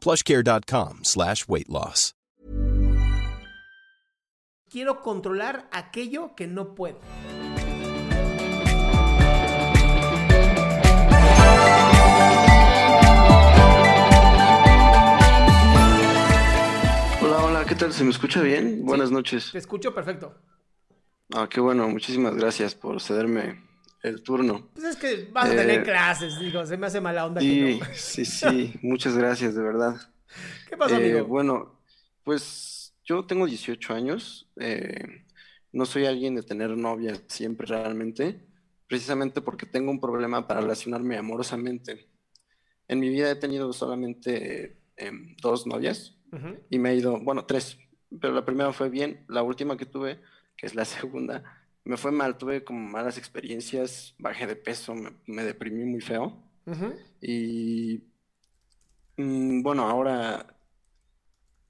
plushcare.com slash weight loss. Quiero controlar aquello que no puedo. Hola, hola, ¿qué tal? ¿Se me escucha bien? Buenas noches. Te escucho perfecto. Ah, qué bueno, muchísimas gracias por cederme el turno. Pues es que vas a tener Eh, clases, digo, se me hace mala onda Sí, que no. sí, sí, muchas gracias, de verdad. ¿Qué pasó, Eh, amigo? bueno, pues yo tengo 18 años, eh, no soy alguien de tener novia siempre realmente, precisamente porque tengo un problema para relacionarme amorosamente. En mi vida he tenido solamente em, dos novias y me he ido, bueno, tres, pero la primera fue bien, la última que tuve, que es la segunda, me fue mal, tuve como malas experiencias, bajé de peso, me, me deprimí muy feo. Y mm, bueno, ahora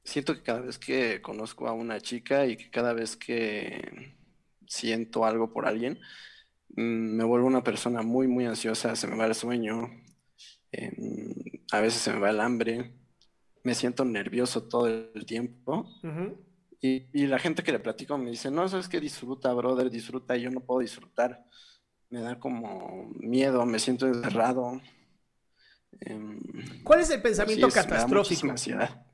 siento que cada vez que conozco a una chica y que cada vez que siento algo por alguien, mm, me vuelvo una persona muy, muy ansiosa, se me va el sueño, em, a veces se me va el hambre, me siento nervioso todo el tiempo. Y, y la gente que le platico me dice, no, sabes que disfruta, brother, disfruta, y yo no puedo disfrutar. Me da como miedo, me siento encerrado. Em, ¿Cuál es el pensamiento así es, me da catastrófico?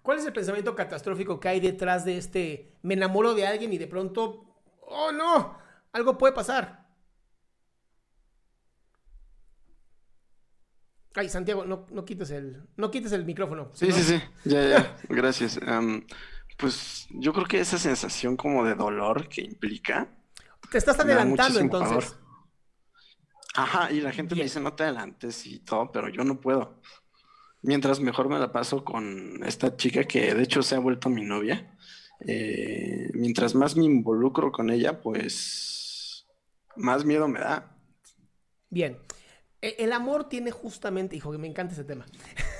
¿Cuál es el pensamiento catastrófico que hay detrás de este me enamoro de alguien y de pronto, oh no, algo puede pasar? Ay, Santiago, no, no quites el, no quites el micrófono. Sí, no- sí, sí, ya, ya, gracias. Em, pues yo creo que esa sensación como de dolor que implica, Te estás adelantando entonces. Ajá, y la gente me dice, no te adelantes y todo, pero yo no puedo. Mientras mejor me la paso con esta chica que de hecho se ha vuelto mi novia, eh, mientras más me involucro con ella, pues más miedo me da. Bien. E- El amor tiene justamente, hijo, que me encanta ese tema.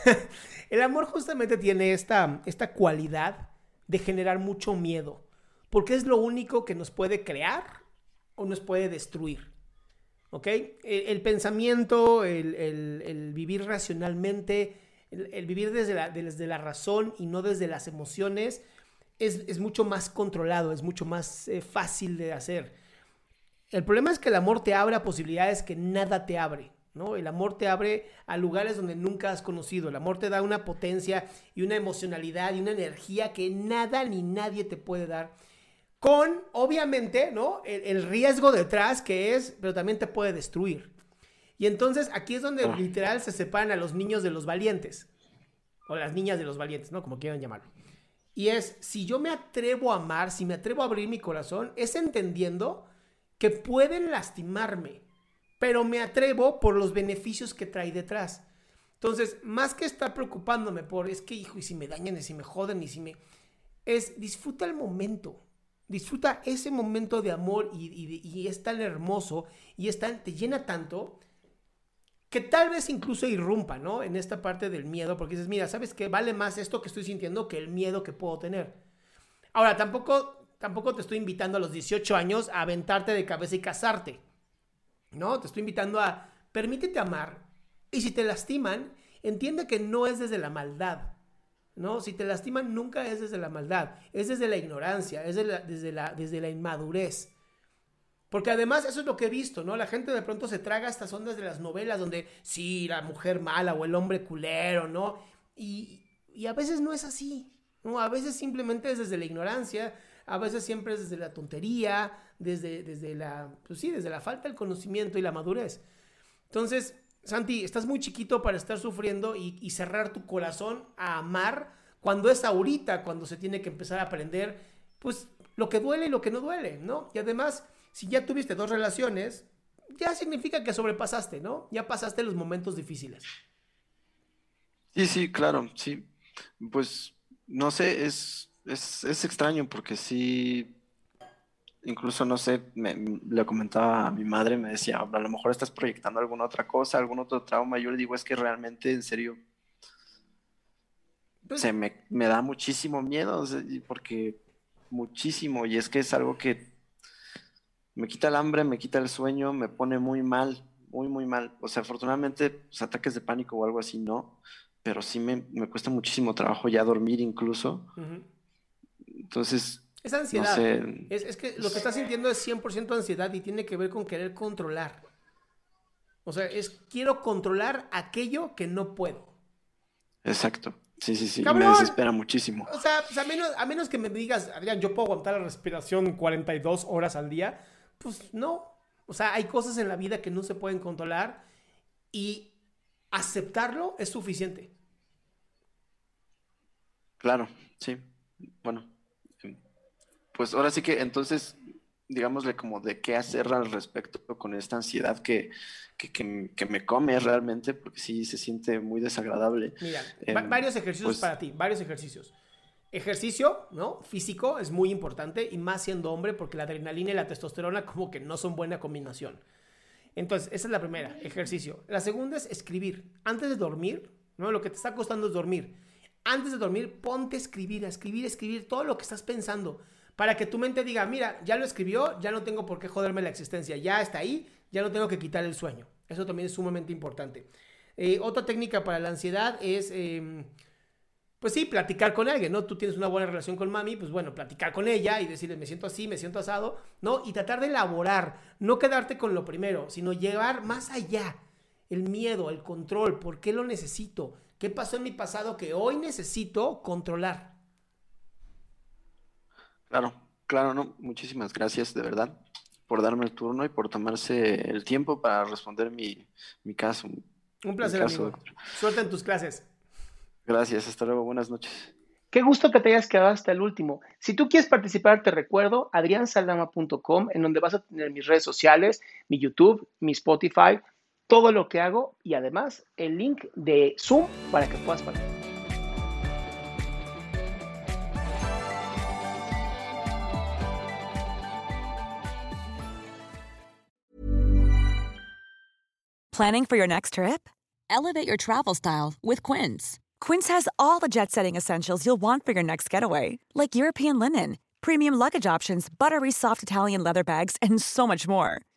El amor justamente tiene esta, esta cualidad de generar mucho miedo, porque es lo único que nos puede crear o nos puede destruir. ¿Ok? El, pensamiento, el, el- vivir racionalmente, el, el vivir desde la, desde la razón y no desde las emociones, es, es mucho más controlado, es mucho más eh, fácil de hacer. El problema es que el amor te abre a posibilidades que nada te abre, ¿no? El amor te abre a lugares donde nunca has conocido. El amor te da una potencia y una emocionalidad y una energía que nada ni nadie te puede dar. Con, obviamente, ¿no? El, el riesgo detrás que es, pero también te puede destruir. Y entonces aquí es donde literal se separan a los niños de los valientes. O las niñas de los valientes, ¿no? Como quieran llamarlo. Y es, si yo me atrevo a amar, si me atrevo a abrir mi corazón, es entendiendo que pueden lastimarme, pero me atrevo por los beneficios que trae detrás. Entonces, más que estar preocupándome por, es que, hijo, y si me dañan, y si me joden, y si me... Es, disfruta el momento. Disfruta ese momento de amor y, y- es tan hermoso y es te llena tanto que tal vez incluso irrumpa, ¿no? En esta parte del miedo, porque dices, mira, ¿sabes qué? Vale más esto que estoy sintiendo que el miedo que puedo tener. Ahora, tampoco, tampoco te estoy invitando a los 18 años a aventarte de cabeza y casarte, ¿no? Te estoy invitando a permítete amar y si te lastiman entiende que no es desde la maldad. ¿no? Si te lastiman, nunca es desde la maldad, es desde la ignorancia, es desde, la, desde la inmadurez. Porque además eso es lo que he visto, ¿no? La gente de pronto se traga estas ondas de las novelas donde sí, la mujer mala o el hombre culero, ¿no? Y, y a veces no es así, ¿no? A veces simplemente es desde la ignorancia, a veces siempre es desde la tontería, desde, desde la, pues sí, desde la falta del conocimiento y la madurez. Entonces, Santi, estás muy chiquito para estar sufriendo y, cerrar tu corazón a amar cuando es ahorita, cuando se tiene que empezar a aprender, pues lo que duele y lo que no duele, ¿no? Y además si ya tuviste dos relaciones, ya significa que sobrepasaste, ¿no? Ya pasaste los momentos difíciles. Sí, sí, claro, sí. Pues no sé, es, es, extraño porque sí, incluso no sé, le comentaba a mi madre, me decía, a lo mejor estás proyectando alguna otra cosa, algún otro trauma. Yo le digo, es que realmente, en serio, pues se me, me da muchísimo miedo, porque muchísimo, y es que es algo que me quita el hambre, me quita el sueño, me pone muy mal, muy, muy mal. O sea, afortunadamente, pues, ataques de pánico o algo así no, pero sí me, cuesta muchísimo trabajo ya dormir incluso. Entonces... Es ansiedad. es, que lo que estás sintiendo es 100% ansiedad y tiene que ver con querer controlar. O sea, es quiero controlar aquello que no puedo. Exacto. Sí, sí, sí. Me desespera muchísimo. O sea, pues, a, menos, a menos que me digas, Adrián, yo puedo aguantar la respiración 42 horas al día pues no. O sea, hay cosas en la vida que no se pueden controlar y aceptarlo es suficiente. Claro, sí. Bueno, pues ahora sí que entonces, digámosle como de qué hacer al respecto con esta ansiedad que, que, me come realmente, porque sí se siente muy desagradable. Mira, em, varios ejercicios pues para ti, varios ejercicios. Ejercicio, ¿no? Físico es muy importante y más siendo hombre porque la adrenalina y la testosterona como que no son buena combinación. Entonces, esa es la primera, ejercicio. La segunda es escribir. Antes de dormir, ¿no? Lo que te está costando es dormir. Antes de dormir, ponte a escribir, a escribir, a escribir todo lo que estás pensando para que tu mente diga, mira, ya lo escribió, ya no tengo por qué joderme la existencia, ya está ahí, ya no tengo que quitar el sueño. Eso también es sumamente importante. Eh, otra técnica para la ansiedad es... Em, pues sí, platicar con alguien, ¿no? Tú tienes una buena relación con mami, pues bueno, platicar con ella y decirle, me siento así, me siento asado, ¿no? Y tratar de elaborar, no quedarte con lo primero, sino llevar más allá el miedo, el control, ¿por qué lo necesito? ¿Qué pasó en mi pasado que hoy necesito controlar? Claro, claro, no, muchísimas gracias, de verdad, por darme el turno y por tomarse el tiempo para responder mi, caso. Un placer, amigo. Suerte en tus clases. Gracias, hasta luego, buenas noches. Qué gusto que te hayas quedado hasta el último. Si tú quieres participar, te recuerdo adriansaldama.com, en donde vas a tener mis redes sociales, mi YouTube, mi Spotify, todo lo que hago y además el link de Zoom para que puedas participar. Planning for your next trip? Elevate your travel style with Quince. Quince has all the jet setting essentials you'll want for your next getaway, like European linen, premium luggage options, buttery soft Italian leather bags, and so much more.